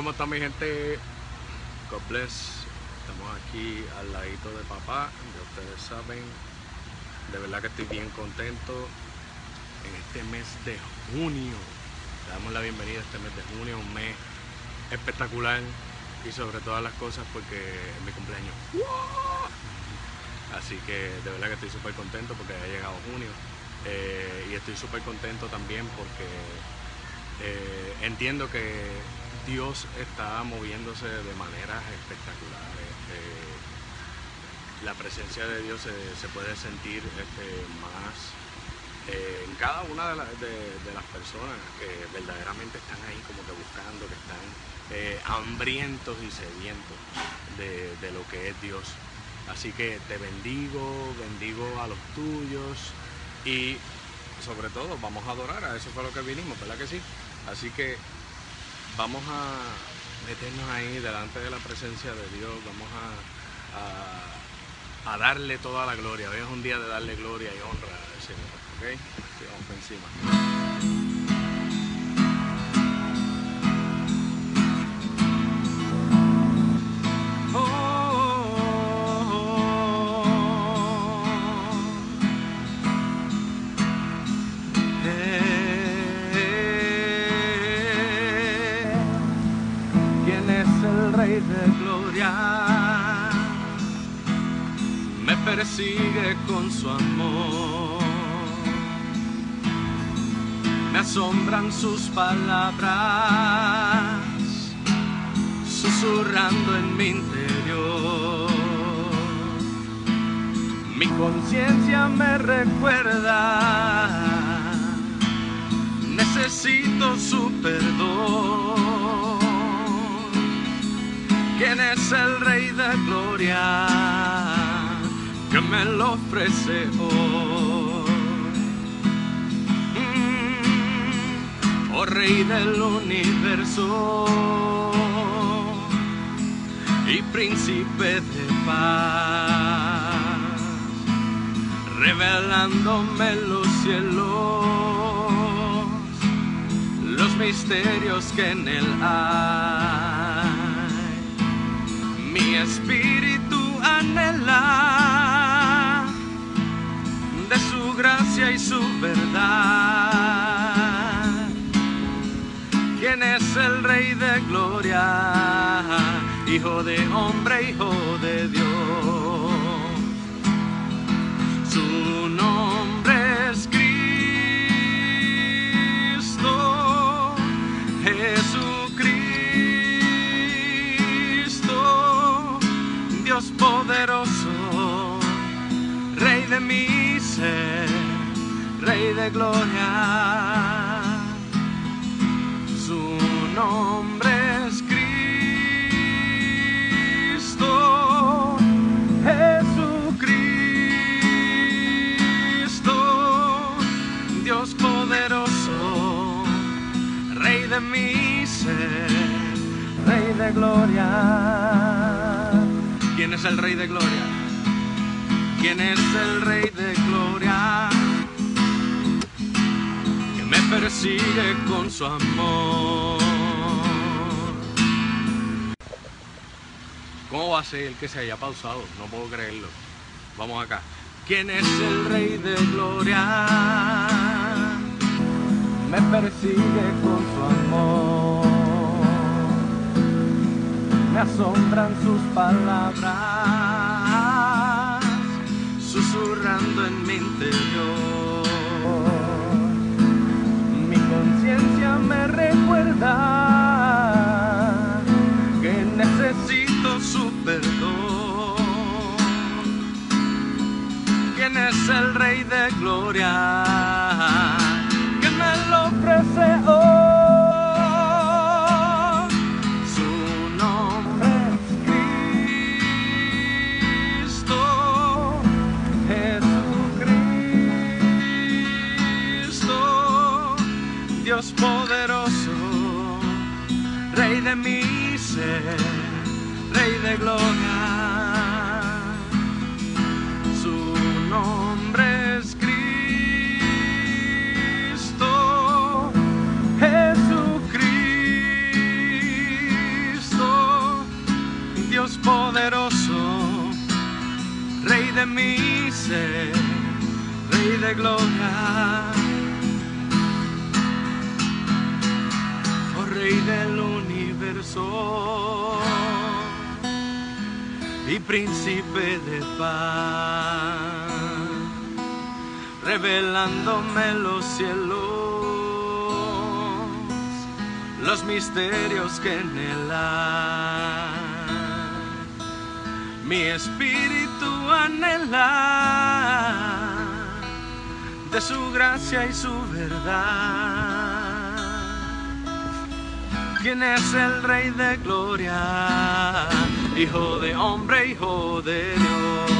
¿cómo está mi gente? God bless. Estamos aquí al ladito de papá, ya ustedes saben. De verdad que estoy bien contento en este mes de junio. Le damos la bienvenida a este mes de junio, un mes espectacular y sobre todas las cosas porque es mi cumpleaños. Así que de verdad que estoy súper contento porque ha llegado junio. Eh, y estoy súper contento también porque eh, entiendo que Dios está moviéndose de maneras espectaculares. Eh, la presencia de Dios se, puede sentir este, más en cada una de, las personas que verdaderamente están ahí como que buscando, que están hambrientos y sedientos de, de lo que es Dios. Así que te bendigo, bendigo a los tuyos y sobre todo vamos a adorar, a eso fue lo que vinimos, ¿verdad que sí? Así que vamos a meternos ahí delante de la presencia de Dios, vamos a, a, darle toda la gloria. Hoy es un día de darle gloria y honra al Señor, ¿ok? Vamos encima. Persigue con su amor. Me asombran sus palabras, susurrando en mi interior. Mi conciencia me recuerda, necesito su perdón. ¿Quién es el Rey de Gloria? Me lo ofrece hoy. Mm, oh Rey del universo y príncipe de paz, revelándome los cielos, los misterios que en él hay. Mi espíritu anhela gracia y su verdad. ¿Quién es el Rey de Gloria? Hijo de hombre, hijo de Dios. Su nombre es Cristo, Jesucristo, Dios poderoso, Rey de mi Rey de gloria. Amor. ¿Cómo va a ser el que se haya pausado? No puedo creerlo. Vamos acá. ¿Quién es el rey de gloria? Me persigue con su amor. Me asombran sus palabras, susurrando en mi interior necesito su perdón. ¿Quién es el Rey de Gloria? Rey revelándome los cielos los misterios que en. Mi espíritu anhela de su gracia y su verdad. ¿Quién es el Rey de Gloria? Hijo de hombre, hijo de Dios.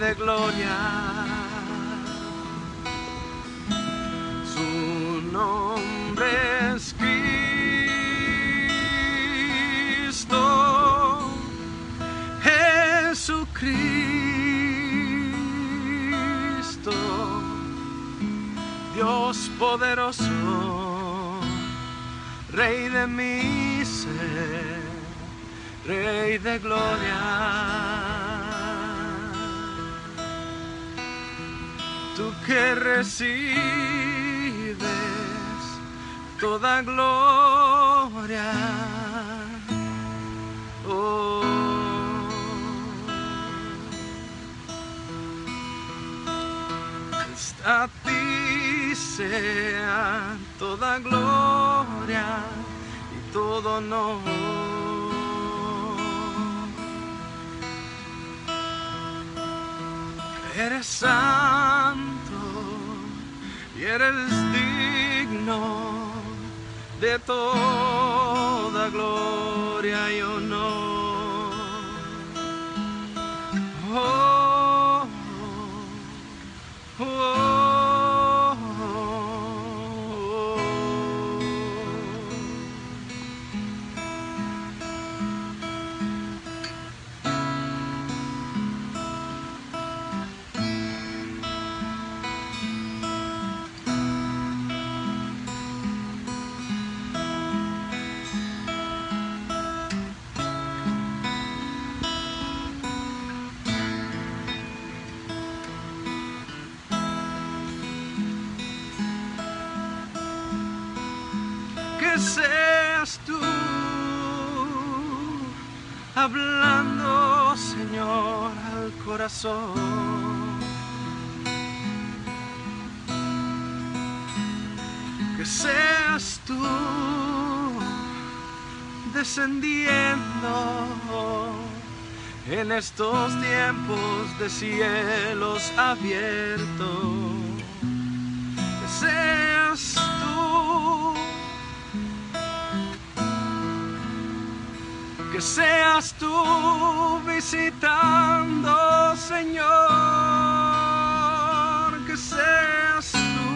de gloria. nombre es Cristo, Jesucristo, Dios poderoso, Rey de mi Rey de gloria. Tú que recibes toda gloria. Oh. A ti sea toda gloria y todo honor. Eres y eres digno de toda gloria y honor. Hablando, Señor, al corazón. Que seas tú descendiendo en estos tiempos de cielos abiertos. Que seas tú visitando, Señor, que seas tú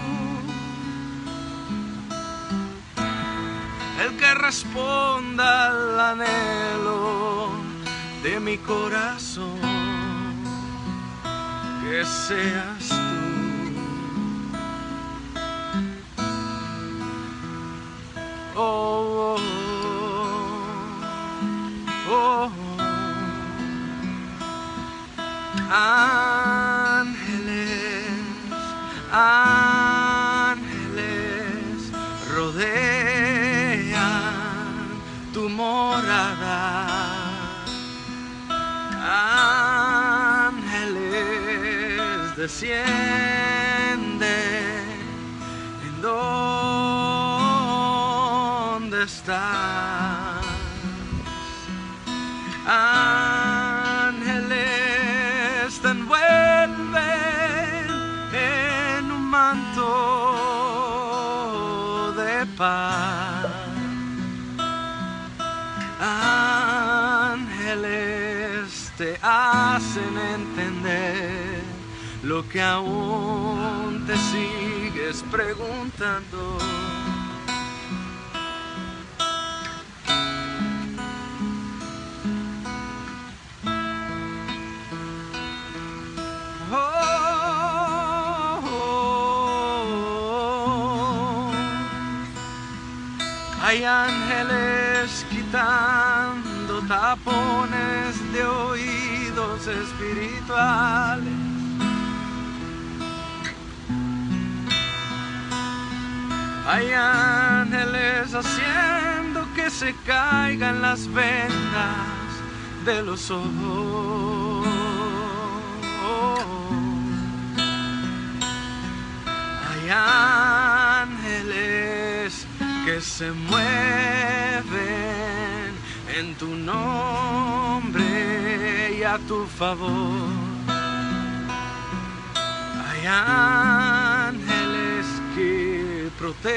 el que responda al anhelo de mi corazón, que seas Ángeles descienden en donde estás. Ángeles te envuelven en un manto de paz. Ángeles te hacen entender lo que aún te sigues preguntando. Oh, hay ángeles quitando tapones de oídos espirituales. Hay ángeles haciendo que se caigan las vendas de los ojos. Hay ángeles que se mueven en tu nombre y a tu favor. Hay ángeles que protegen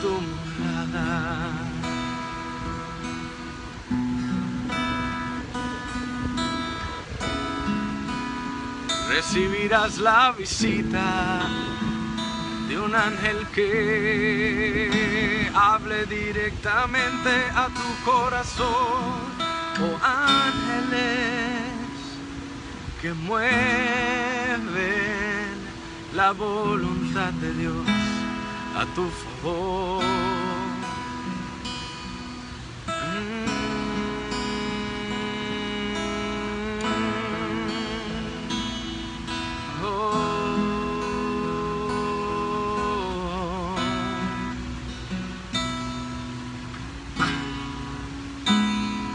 tu morada. recibirás la visita de un ángel que hable directamente a tu corazón. Oh ángeles que mueven la voluntad de Dios a tu favor. Mm.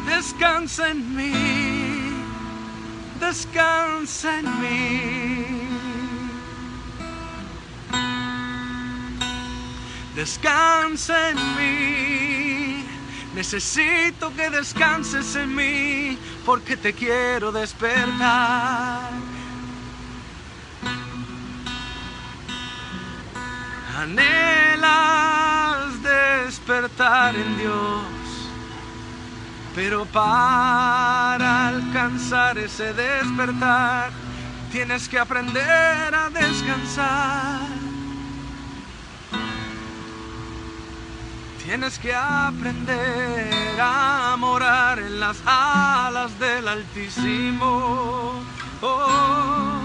Descansa en mí, descansa en mí. Descansa en mí, necesito que descanses en mí porque te quiero despertar. Anhelas despertar en Dios, pero para alcanzar ese despertar tienes que aprender a descansar. Tienes que aprender a morar en las alas del Altísimo. Oh.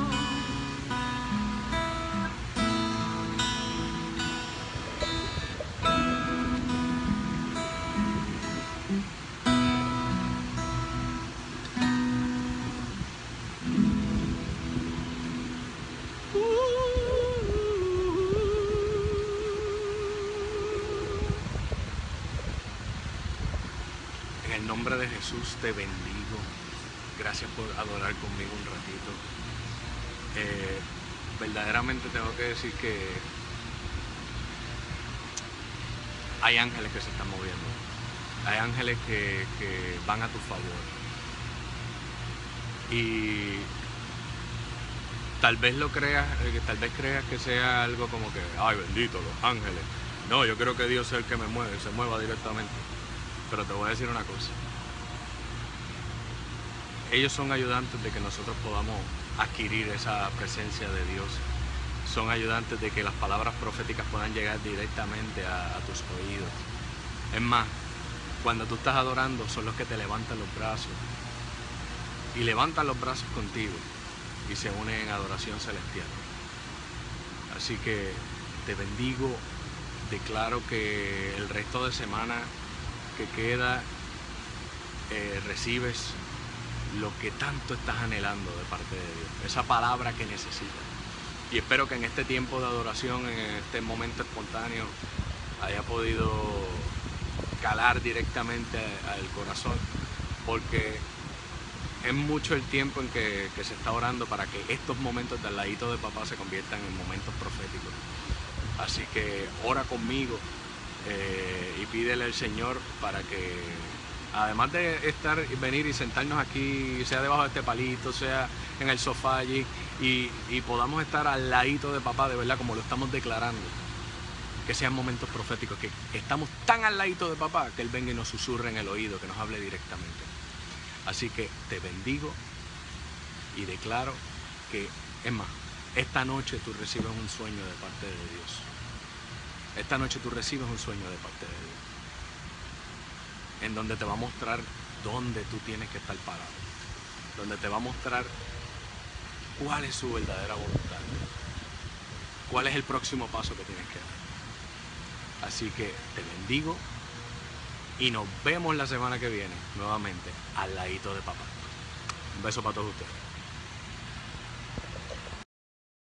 Nombre de Jesús te bendigo. Gracias por adorar conmigo un ratito. Eh, verdaderamente tengo que decir que hay ángeles que se están moviendo. Hay ángeles que, van a tu favor. Y tal vez lo creas, eh, tal vez creas que sea algo como que, ay bendito, los ángeles. No, yo creo que Dios es el que me mueve, se mueva directamente. Pero te voy a decir una cosa. Ellos son ayudantes de que nosotros podamos adquirir esa presencia de Dios. Son ayudantes de que las palabras proféticas puedan llegar directamente a, tus oídos. Es más, cuando tú estás adorando son los que te levantan los brazos y levantan los brazos contigo y se unen en adoración celestial. Así que te bendigo, declaro que el resto de semana que queda eh, recibes lo que tanto estás anhelando de parte de Dios, esa palabra que necesitas. Y espero que en este tiempo de adoración, en este momento espontáneo, haya podido calar directamente al corazón, porque es mucho el tiempo en que, se está orando para que estos momentos del ladito de papá se conviertan en momentos proféticos. Así que ora conmigo eh, y pídele al Señor para que, además de estar, venir y sentarnos aquí, sea debajo de este palito, sea en el sofá allí, y, y podamos estar al ladito de papá, de verdad, como lo estamos declarando que sean momentos proféticos, que estamos tan al ladito de papá que Él venga y nos susurre en el oído, que nos hable directamente. Así que te bendigo y declaro que, es más, esta noche tú recibes un sueño de parte de Dios. Esta noche tú recibes un sueño de parte de Dios. En donde te va a mostrar dónde tú tienes que estar parado. Donde te va a mostrar cuál es su verdadera voluntad. Cuál es el próximo paso que tienes que dar. Así que te bendigo y nos vemos la semana que viene nuevamente al ladito de papá. Un beso para todos ustedes.